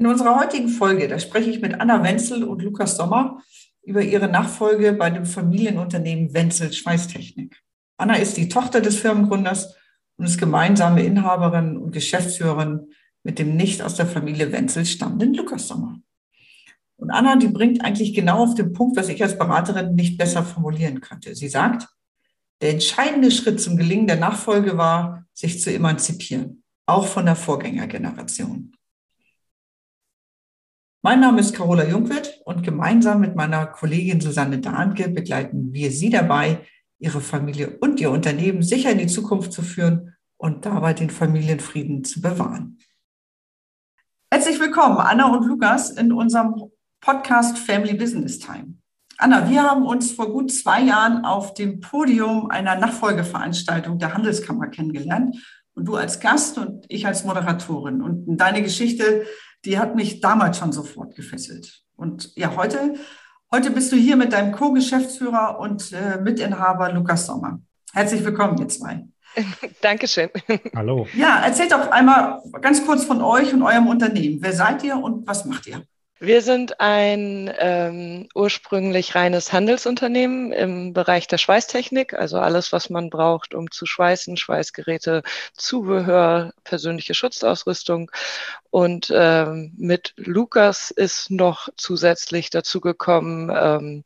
In unserer heutigen Folge, da spreche ich mit Anna Wenzel und Lukas Sommer über ihre Nachfolge bei dem Familienunternehmen Wenzel Schweißtechnik. Anna ist die Tochter des Firmengründers und ist gemeinsame Inhaberin und Geschäftsführerin mit dem nicht aus der Familie Wenzel stammenden Lukas Sommer. Und Anna, die bringt eigentlich genau auf den Punkt, was ich als Beraterin nicht besser formulieren könnte. Sie sagt, der entscheidende Schritt zum Gelingen der Nachfolge war, sich zu emanzipieren, auch von der Vorgängergeneration. Mein Name ist Carola Jungwirth und gemeinsam mit meiner Kollegin Susanne Dahnke begleiten wir Sie dabei, Ihre Familie und Ihr Unternehmen sicher in die Zukunft zu führen und dabei den Familienfrieden zu bewahren. Herzlich willkommen, Anna und Lukas, in unserem Podcast Family Business Time. Anna, wir haben uns vor gut zwei Jahren auf dem Podium einer Nachfolgeveranstaltung der Handelskammer kennengelernt. Und du als Gast und ich als Moderatorin. Und deine Geschichte die hat mich damals schon sofort gefesselt. Und ja, heute, heute bist du hier mit deinem Co-Geschäftsführer und äh, Mitinhaber Lukas Sommer. Herzlich willkommen, ihr zwei. Dankeschön. Hallo. Ja, erzählt doch einmal ganz kurz von euch und eurem Unternehmen. Wer seid ihr und was macht ihr? Wir sind ein ähm, ursprünglich reines Handelsunternehmen im Bereich der Schweißtechnik, also alles, was man braucht, um zu schweißen, Schweißgeräte, Zubehör, persönliche Schutzausrüstung. Und ähm, mit Lukas ist noch zusätzlich dazu gekommen ähm,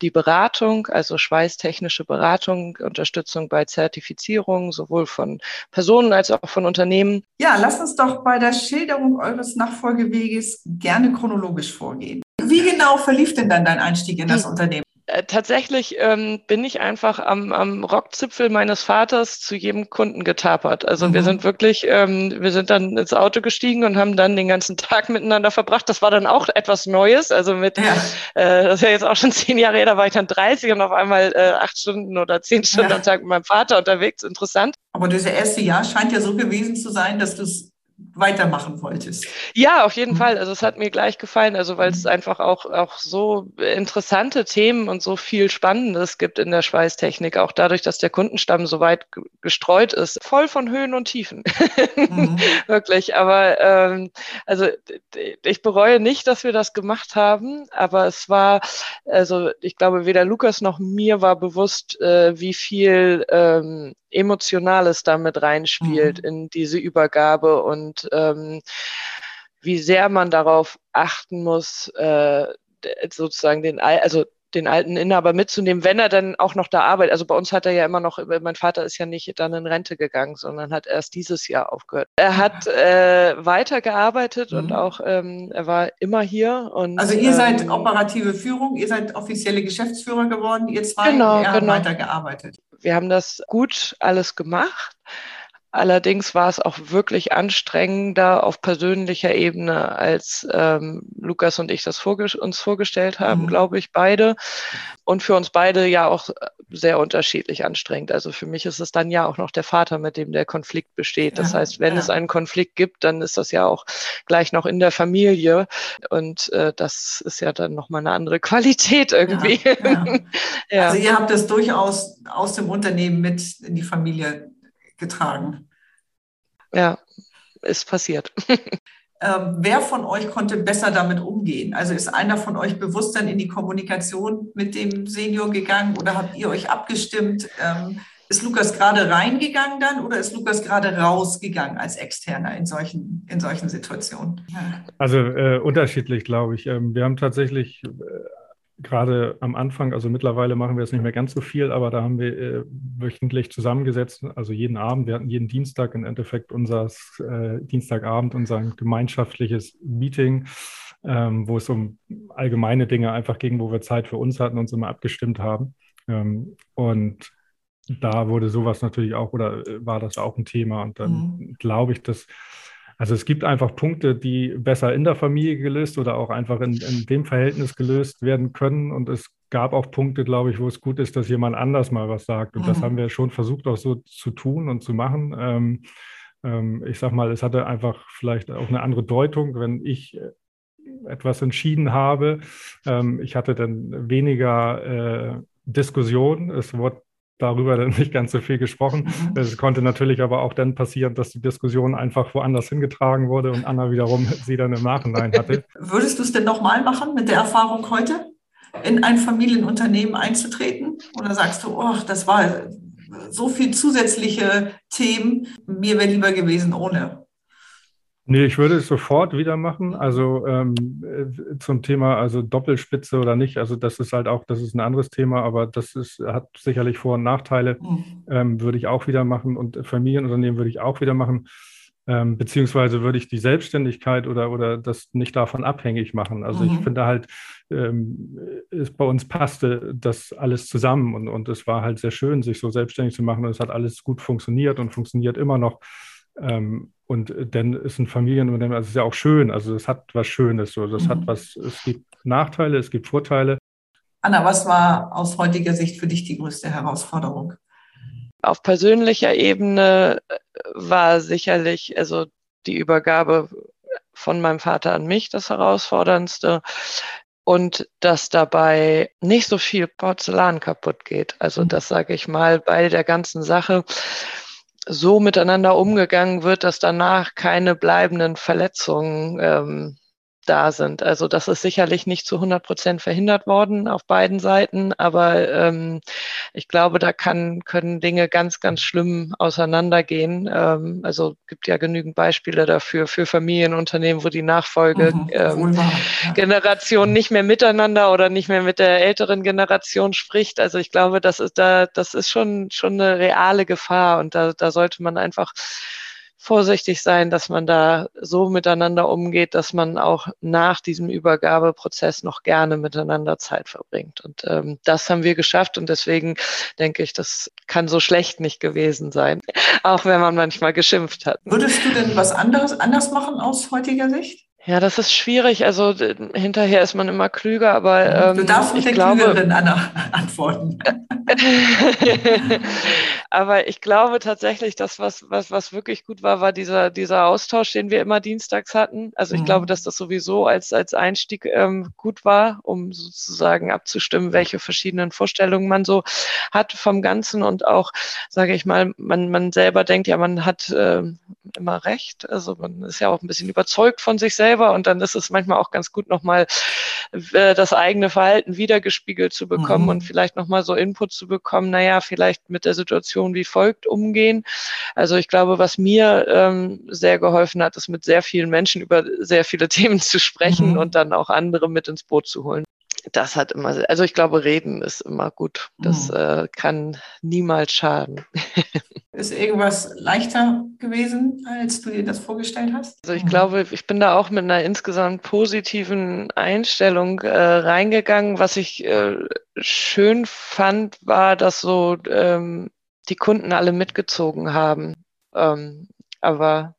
die Beratung, also schweißtechnische Beratung, Unterstützung bei Zertifizierung, sowohl von Personen als auch von Unternehmen. Ja, lasst uns doch bei der Schilderung eures Nachfolgeweges gerne chronologisch chronologisch vorgehen. Wie genau verlief denn dann dein Einstieg in das hm. Unternehmen? Äh, tatsächlich ähm, bin ich einfach am, am Rockzipfel meines Vaters zu jedem Kunden getapert. Also mhm. wir sind wirklich, ähm, wir sind dann ins Auto gestiegen und haben dann den ganzen Tag miteinander verbracht. Das war dann auch etwas Neues. Also mit, ja. äh, das ist ja jetzt auch schon zehn Jahre her, da war ich dann 30 und auf einmal äh, acht Stunden oder zehn Stunden ja. am Tag mit meinem Vater unterwegs. Interessant. Aber das erste Jahr scheint ja so gewesen zu sein, dass du es weitermachen wolltest. Ja, auf jeden mhm. Fall. Also es hat mir gleich gefallen, also weil es mhm. einfach auch, auch so interessante Themen und so viel Spannendes gibt in der Schweißtechnik, auch dadurch, dass der Kundenstamm so weit gestreut ist, voll von Höhen und Tiefen. Mhm. Wirklich. Aber ähm, also ich bereue nicht, dass wir das gemacht haben, aber es war, also ich glaube, weder Lukas noch mir war bewusst, äh, wie viel ähm, Emotionales damit reinspielt mhm. in diese Übergabe und ähm, wie sehr man darauf achten muss, äh, sozusagen den, also den alten Inhaber mitzunehmen, wenn er dann auch noch da arbeitet. Also bei uns hat er ja immer noch, mein Vater ist ja nicht dann in Rente gegangen, sondern hat erst dieses Jahr aufgehört. Er hat äh, weitergearbeitet mhm. und auch ähm, er war immer hier. Und, also ihr seid ähm, operative Führung, ihr seid offizielle Geschäftsführer geworden, ihr zwei, genau, er genau. weitergearbeitet. Wir haben das gut alles gemacht. Allerdings war es auch wirklich anstrengender auf persönlicher Ebene, als ähm, Lukas und ich das vorge uns vorgestellt haben, mhm. glaube ich, beide. Und für uns beide ja auch sehr unterschiedlich anstrengend. Also für mich ist es dann ja auch noch der Vater, mit dem der Konflikt besteht. Das ja, heißt, wenn ja. es einen Konflikt gibt, dann ist das ja auch gleich noch in der Familie. Und äh, das ist ja dann nochmal eine andere Qualität irgendwie. Ja, also ihr habt das durchaus aus dem Unternehmen mit in die Familie getragen. Ja, ist passiert. Ähm, wer von euch konnte besser damit umgehen? Also ist einer von euch bewusst dann in die Kommunikation mit dem Senior gegangen oder habt ihr euch abgestimmt? Ähm, ist Lukas gerade reingegangen dann oder ist Lukas gerade rausgegangen als Externer in solchen, in solchen Situationen? Also äh, unterschiedlich, glaube ich. Ähm, wir haben tatsächlich äh, gerade am Anfang, also mittlerweile machen wir es nicht mehr ganz so viel, aber da haben wir äh, wöchentlich zusammengesetzt, also jeden Abend, wir hatten jeden Dienstag im Endeffekt unser äh, Dienstagabend, unser gemeinschaftliches Meeting, ähm, wo es um allgemeine Dinge einfach ging, wo wir Zeit für uns hatten, uns immer abgestimmt haben. Ähm, und da wurde sowas natürlich auch, oder äh, war das auch ein Thema. Und dann mhm. glaube ich, dass Also es gibt einfach Punkte, die besser in der Familie gelöst oder auch einfach in, in dem Verhältnis gelöst werden können. Und es gab auch Punkte, glaube ich, wo es gut ist, dass jemand anders mal was sagt. Und mhm. das haben wir schon versucht auch so zu tun und zu machen. Ähm, ähm, ich sage mal, es hatte einfach vielleicht auch eine andere Deutung, wenn ich äh, etwas entschieden habe. Ähm, ich hatte dann weniger äh, Diskussion. Es wurde darüber dann nicht ganz so viel gesprochen. Mhm. Es konnte natürlich aber auch dann passieren, dass die Diskussion einfach woanders hingetragen wurde und Anna wiederum sie dann im Nachhinein hatte. Würdest du es denn nochmal machen mit der Erfahrung heute, in ein Familienunternehmen einzutreten? Oder sagst du, oh, das war so viel zusätzliche Themen, mir wäre lieber gewesen ohne? Nee, ich würde es sofort wieder machen. Also ähm, äh, zum Thema also Doppelspitze oder nicht. Also das ist halt auch, das ist ein anderes Thema, aber das ist, hat sicherlich Vor- und Nachteile. Mhm. Ähm, würde ich auch wieder machen und Familienunternehmen würde ich auch wieder machen. Ähm, beziehungsweise würde ich die Selbstständigkeit oder, oder das nicht davon abhängig machen. Also mhm. ich finde halt, ähm, es, bei uns passte das alles zusammen und, und es war halt sehr schön, sich so selbstständig zu machen und es hat alles gut funktioniert und funktioniert immer noch. Ähm, und dann ist ein Familienunternehmen, also es ist ja auch schön, also es hat was Schönes, so, das mhm. hat was, es gibt Nachteile, es gibt Vorteile. Anna, was war aus heutiger Sicht für dich die größte Herausforderung? Auf persönlicher Ebene äh, war sicherlich also die Übergabe von meinem Vater an mich das Herausforderndste und dass dabei nicht so viel Porzellan kaputt geht. Also mhm. das sage ich mal bei der ganzen Sache so miteinander umgegangen wird, dass danach keine bleibenden Verletzungen ähm, da sind. Also das ist sicherlich nicht zu 100 Prozent verhindert worden auf beiden Seiten, aber ähm, ich glaube, da kann, können Dinge ganz, ganz schlimm auseinandergehen. Ähm, also gibt ja genügend Beispiele dafür für Familienunternehmen, wo die Nachfolgegeneration mhm, ja. nicht mehr miteinander oder nicht mehr mit der älteren Generation spricht. Also ich glaube, das ist da, das ist schon schon eine reale Gefahr und da, da sollte man einfach vorsichtig sein, dass man da so miteinander umgeht, dass man auch nach diesem Übergabeprozess noch gerne miteinander Zeit verbringt. Und ähm, das haben wir geschafft und deswegen denke ich, das kann so schlecht nicht gewesen sein, auch wenn man manchmal geschimpft hat. Würdest du denn was anderes anders machen aus heutiger Sicht? Ja, das ist schwierig. Also hinterher ist man immer klüger, aber ähm, du darfst nicht ich glaube, Klügerin, Anna, antworten. aber ich glaube tatsächlich, dass was, was, was wirklich gut war, war dieser, dieser Austausch, den wir immer dienstags hatten. Also ich mhm. glaube, dass das sowieso als, als Einstieg ähm, gut war, um sozusagen abzustimmen, welche verschiedenen Vorstellungen man so hat vom Ganzen und auch, sage ich mal, man, man selber denkt ja, man hat äh, immer recht. Also man ist ja auch ein bisschen überzeugt von sich selber und dann ist es manchmal auch ganz gut, nochmal äh, das eigene Verhalten wiedergespiegelt zu bekommen mhm. und vielleicht nochmal so Input zu bekommen, naja, vielleicht mit der Situation wie folgt umgehen. Also ich glaube, was mir ähm, sehr geholfen hat, ist mit sehr vielen Menschen über sehr viele Themen zu sprechen mhm. und dann auch andere mit ins Boot zu holen das hat immer, also ich glaube, reden ist immer gut. Das mhm. äh, kann niemals schaden. Ist irgendwas leichter gewesen, als du dir das vorgestellt hast? Also ich mhm. glaube, ich bin da auch mit einer insgesamt positiven Einstellung äh, reingegangen. Was ich äh, schön fand, war, dass so ähm, die Kunden alle mitgezogen haben. Ähm, aber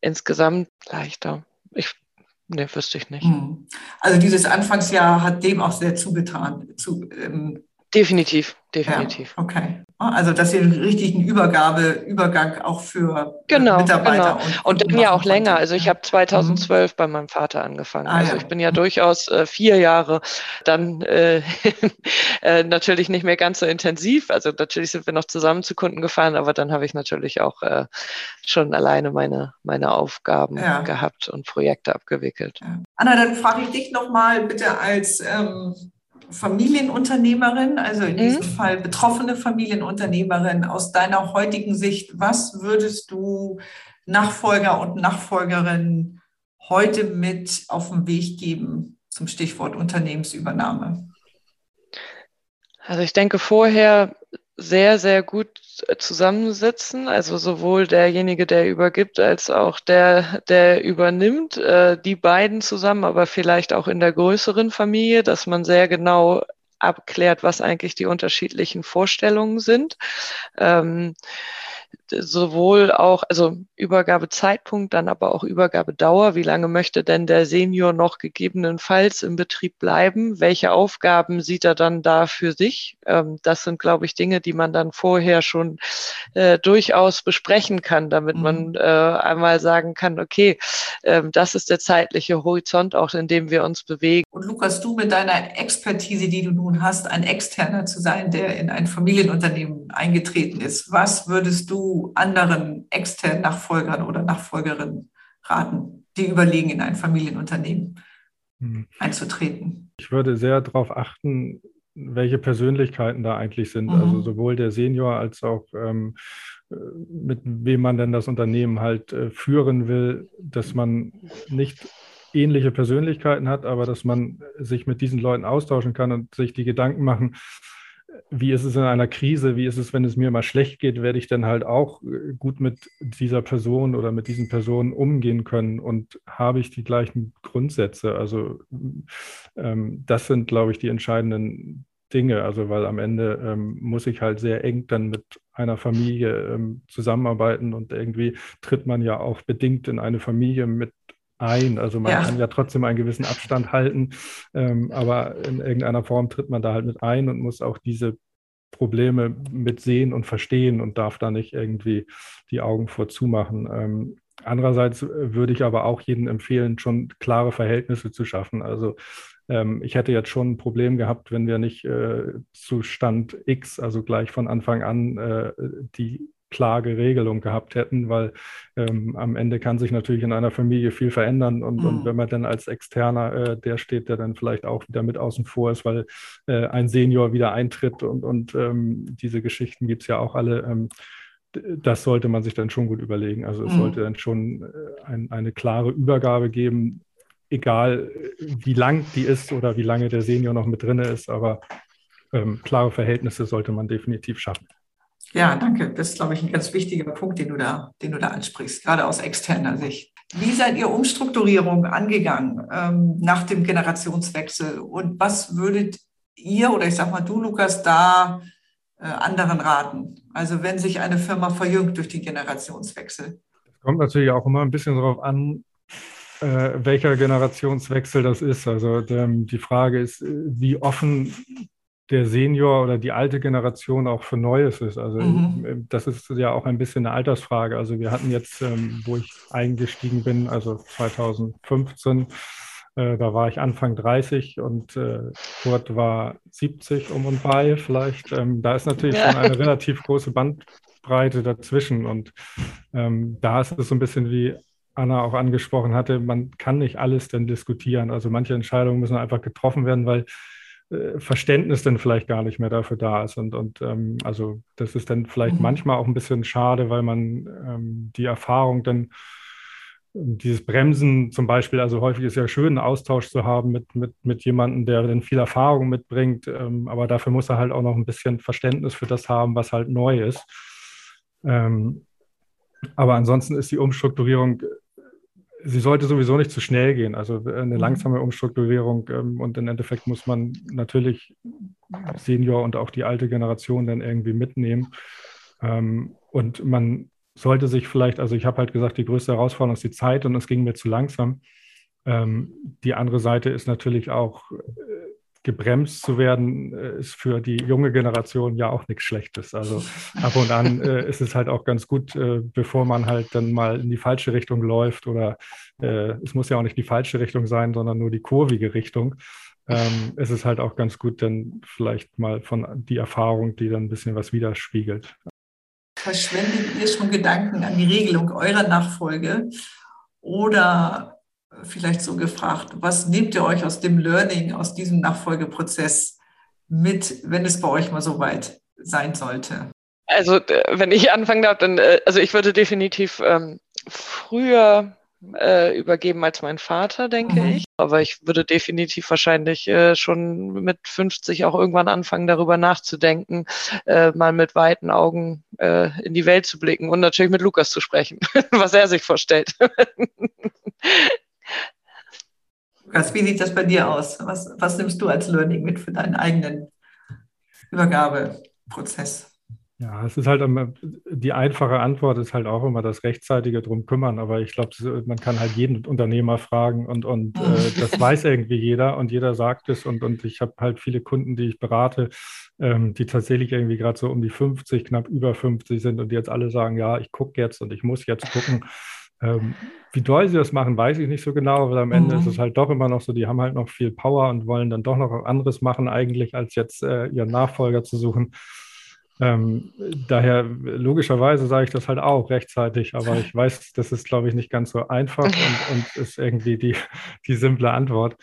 insgesamt leichter. Ich Nee, wüsste ich nicht. Hm. Also dieses Anfangsjahr hat dem auch sehr zugetan. Zu, ähm, definitiv, definitiv. Ja, okay. Also dass ihr einen richtigen Übergabe, Übergang auch für äh, genau, Mitarbeiter genau. und, und dann ja auch länger. Also ich habe 2012 mhm. bei meinem Vater angefangen. Ah, also ich bin ja durchaus äh, vier Jahre dann äh, äh, natürlich nicht mehr ganz so intensiv. Also natürlich sind wir noch zusammen zu Kunden gefahren, aber dann habe ich natürlich auch äh, schon alleine meine meine Aufgaben ja. gehabt und Projekte abgewickelt. Ja. Anna, dann frage ich dich noch mal bitte als ähm, Familienunternehmerin, also in mhm. diesem Fall betroffene Familienunternehmerin, aus deiner heutigen Sicht, was würdest du Nachfolger und Nachfolgerinnen heute mit auf den Weg geben zum Stichwort Unternehmensübernahme? Also ich denke vorher sehr, sehr gut zusammensitzen. Also sowohl derjenige, der übergibt, als auch der, der übernimmt. Äh, die beiden zusammen, aber vielleicht auch in der größeren Familie, dass man sehr genau abklärt, was eigentlich die unterschiedlichen Vorstellungen sind. Ähm, sowohl auch, also Übergabezeitpunkt, dann aber auch Übergabedauer. Wie lange möchte denn der Senior noch gegebenenfalls im Betrieb bleiben? Welche Aufgaben sieht er dann da für sich? Ähm, das sind, glaube ich, Dinge, die man dann vorher schon äh, durchaus besprechen kann, damit mhm. man äh, einmal sagen kann, okay, äh, das ist der zeitliche Horizont, auch in dem wir uns bewegen. Und Lukas, du mit deiner Expertise, die du nun hast, ein Externer zu sein, der in ein Familienunternehmen eingetreten ist, was würdest du anderen externen Nachfolgern oder Nachfolgerinnen raten, die überlegen, in ein Familienunternehmen hm. einzutreten? Ich würde sehr darauf achten, welche Persönlichkeiten da eigentlich sind. Also mhm. Also sowohl der Senior als auch ähm, mit wem man denn das Unternehmen halt äh, führen will, dass man nicht ähnliche Persönlichkeiten hat, aber dass man sich mit diesen Leuten austauschen kann und sich die Gedanken machen, wie ist es in einer Krise, wie ist es, wenn es mir mal schlecht geht, werde ich dann halt auch äh, gut mit dieser Person oder mit diesen Personen umgehen können und habe ich die gleichen Grundsätze. Also ähm, das sind, glaube ich, die entscheidenden Dinge. Also weil am Ende ähm, muss ich halt sehr eng dann mit einer Familie ähm, zusammenarbeiten und irgendwie tritt man ja auch bedingt in eine Familie mit ein. Also man ja. kann ja trotzdem einen gewissen Abstand halten, ähm, aber in irgendeiner Form tritt man da halt mit ein und muss auch diese Probleme mit sehen und verstehen und darf da nicht irgendwie die Augen vorzumachen. Ähm, andererseits würde ich aber auch jedem empfehlen, schon klare Verhältnisse zu schaffen. Also ähm, ich hätte jetzt schon ein Problem gehabt, wenn wir nicht äh, zu Stand X, also gleich von Anfang an, äh, die klare Regelung gehabt hätten, weil ähm, am Ende kann sich natürlich in einer Familie viel verändern und, mhm. und wenn man dann als Externer, äh, der steht, der dann vielleicht auch wieder mit außen vor ist, weil äh, ein Senior wieder eintritt und, und ähm, diese Geschichten gibt es ja auch alle. Ähm, das sollte man sich dann schon gut überlegen. Also es mhm. sollte dann schon äh, ein, eine klare Übergabe geben, egal äh, wie lang die ist oder wie lange der Senior noch mit drin ist, aber ähm, klare Verhältnisse sollte man definitiv schaffen. Ja, danke. Das ist, glaube ich, ein ganz wichtiger Punkt, den du da, den du da ansprichst, gerade aus externer Sicht. Wie seid ihr Umstrukturierung angegangen ähm, nach dem Generationswechsel? Und was würdet ihr oder ich sag mal du, Lukas, da äh, anderen raten? Also wenn sich eine Firma verjüngt durch den Generationswechsel. Kommt natürlich auch immer ein bisschen darauf an, äh, welcher Generationswechsel das ist. Also ähm, die Frage ist, äh, wie offen der Senior oder die alte Generation auch für Neues ist. Also mhm. Äh, das ist ja auch ein bisschen eine Altersfrage. Also wir hatten jetzt, ähm, wo ich eingestiegen bin, also 2015, äh, da war ich Anfang 30 und äh, Kurt war 70 um und bei vielleicht. Ähm, da ist natürlich ja. schon eine relativ große Bandbreite dazwischen und ähm, da ist es so ein bisschen wie Anna auch angesprochen hatte, man kann nicht alles denn diskutieren. Also manche Entscheidungen müssen einfach getroffen werden, weil Verständnis dann vielleicht gar nicht mehr dafür da ist. Und, und ähm, also das ist dann vielleicht mhm. manchmal auch ein bisschen schade, weil man ähm, die Erfahrung dann, dieses Bremsen zum Beispiel, also häufig ist ja schön, einen Austausch zu haben mit, mit, mit jemandem, der dann viel Erfahrung mitbringt, ähm, aber dafür muss er halt auch noch ein bisschen Verständnis für das haben, was halt neu ist. Ähm, aber ansonsten ist die Umstrukturierung sie sollte sowieso nicht zu schnell gehen. Also äh, eine mhm. langsame Umstrukturierung ähm, und im Endeffekt muss man natürlich Senior und auch die alte Generation dann irgendwie mitnehmen. Ähm, und man sollte sich vielleicht, also ich habe halt gesagt, die größte Herausforderung ist die Zeit und es ging mir zu langsam. Ähm, die andere Seite ist natürlich auch äh, gebremst zu werden, äh, ist für die junge Generation ja auch nichts Schlechtes. Also ab und an äh, ist es halt auch ganz gut, äh, bevor man halt dann mal in die falsche Richtung läuft oder äh, es muss ja auch nicht die falsche Richtung sein, sondern nur die kurvige Richtung. Ähm, es ist halt auch ganz gut, dann vielleicht mal von die Erfahrung, die dann ein bisschen was widerspiegelt. Verschwendet ihr schon Gedanken an die Regelung eurer Nachfolge oder vielleicht so gefragt, was nehmt ihr euch aus dem Learning, aus diesem Nachfolgeprozess mit, wenn es bei euch mal so weit sein sollte? Also, wenn ich anfangen darf, dann, äh, also ich würde definitiv ähm, früher äh, übergeben als mein Vater, denke mhm. ich. Aber ich würde definitiv wahrscheinlich äh, schon mit 50 auch irgendwann anfangen, darüber nachzudenken, äh, mal mit weiten Augen äh, in die Welt zu blicken und natürlich mit Lukas zu sprechen, was er sich vorstellt. Lukas, wie sieht das bei dir aus? Was, was nimmst du als Learning mit für deinen eigenen Übergabeprozess? Ja, es ist halt immer, die einfache Antwort ist halt auch immer das rechtzeitige drum kümmern. Aber ich glaube, man kann halt jeden Unternehmer fragen und, und äh, das weiß irgendwie jeder und jeder sagt es. Und, und ich habe halt viele Kunden, die ich berate, ähm, die tatsächlich irgendwie gerade so um die 50, knapp über 50 sind und die jetzt alle sagen, ja, ich gucke jetzt und ich muss jetzt gucken. Ähm, wie doll sie das machen, weiß ich nicht so genau, aber am Ende mhm. ist es halt doch immer noch so, die haben halt noch viel Power und wollen dann doch noch anderes machen, eigentlich, als jetzt äh, ihren Nachfolger zu suchen. Ähm, daher logischerweise sage ich das halt auch rechtzeitig, aber ich weiß, das ist, glaube ich, nicht ganz so einfach und, und ist irgendwie die, die simple Antwort.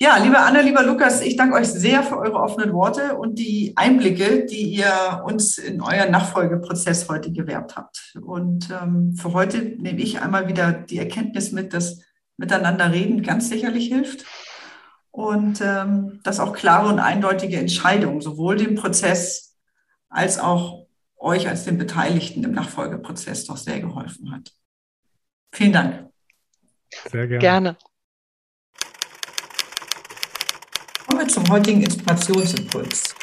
Ja, liebe Anna, lieber Lukas, ich danke euch sehr für eure offenen Worte und die Einblicke, die ihr uns in euren Nachfolgeprozess heute gewährt habt. Und ähm, für heute nehme ich einmal wieder die Erkenntnis mit, dass miteinander reden ganz sicherlich hilft und ähm, dass auch klare und eindeutige Entscheidungen sowohl dem Prozess als auch euch als den Beteiligten im Nachfolgeprozess doch sehr geholfen hat. Vielen Dank. Sehr gerne. gerne. Kommen wir zum heutigen Inspirationsimpuls.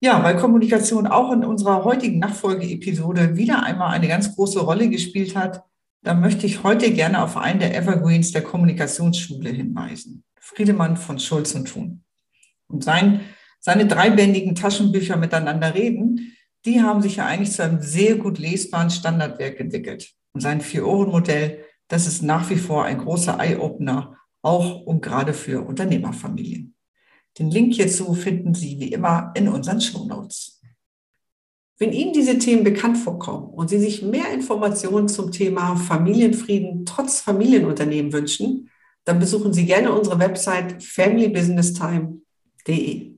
Ja, weil Kommunikation auch in unserer heutigen Nachfolgeepisode wieder einmal eine ganz große Rolle gespielt hat, da möchte ich heute gerne auf einen der Evergreens der Kommunikationsschule hinweisen. Friedemann von Schulz und Thun. Und sein, seine dreibändigen Taschenbücher miteinander reden, die haben sich ja eigentlich zu einem sehr gut lesbaren Standardwerk entwickelt. Und sein Vier-Ohren-Modell, das ist nach wie vor ein großer Eye-Opener, auch und gerade für Unternehmerfamilien. Den Link hierzu finden Sie wie immer in unseren Show Notes. Wenn Ihnen diese Themen bekannt vorkommen und Sie sich mehr Informationen zum Thema Familienfrieden trotz Familienunternehmen wünschen, dann besuchen Sie gerne unsere Website familybusinesstime.de.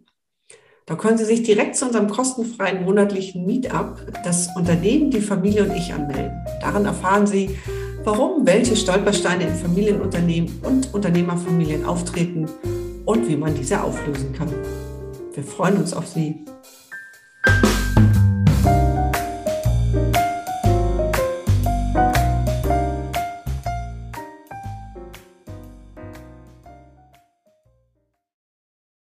Da können Sie sich direkt zu unserem kostenfreien monatlichen Meetup, das Unternehmen, die Familie und ich anmelden. Darin erfahren Sie, warum welche Stolpersteine in Familienunternehmen und Unternehmerfamilien auftreten und wie man diese auflösen kann. Wir freuen uns auf Sie.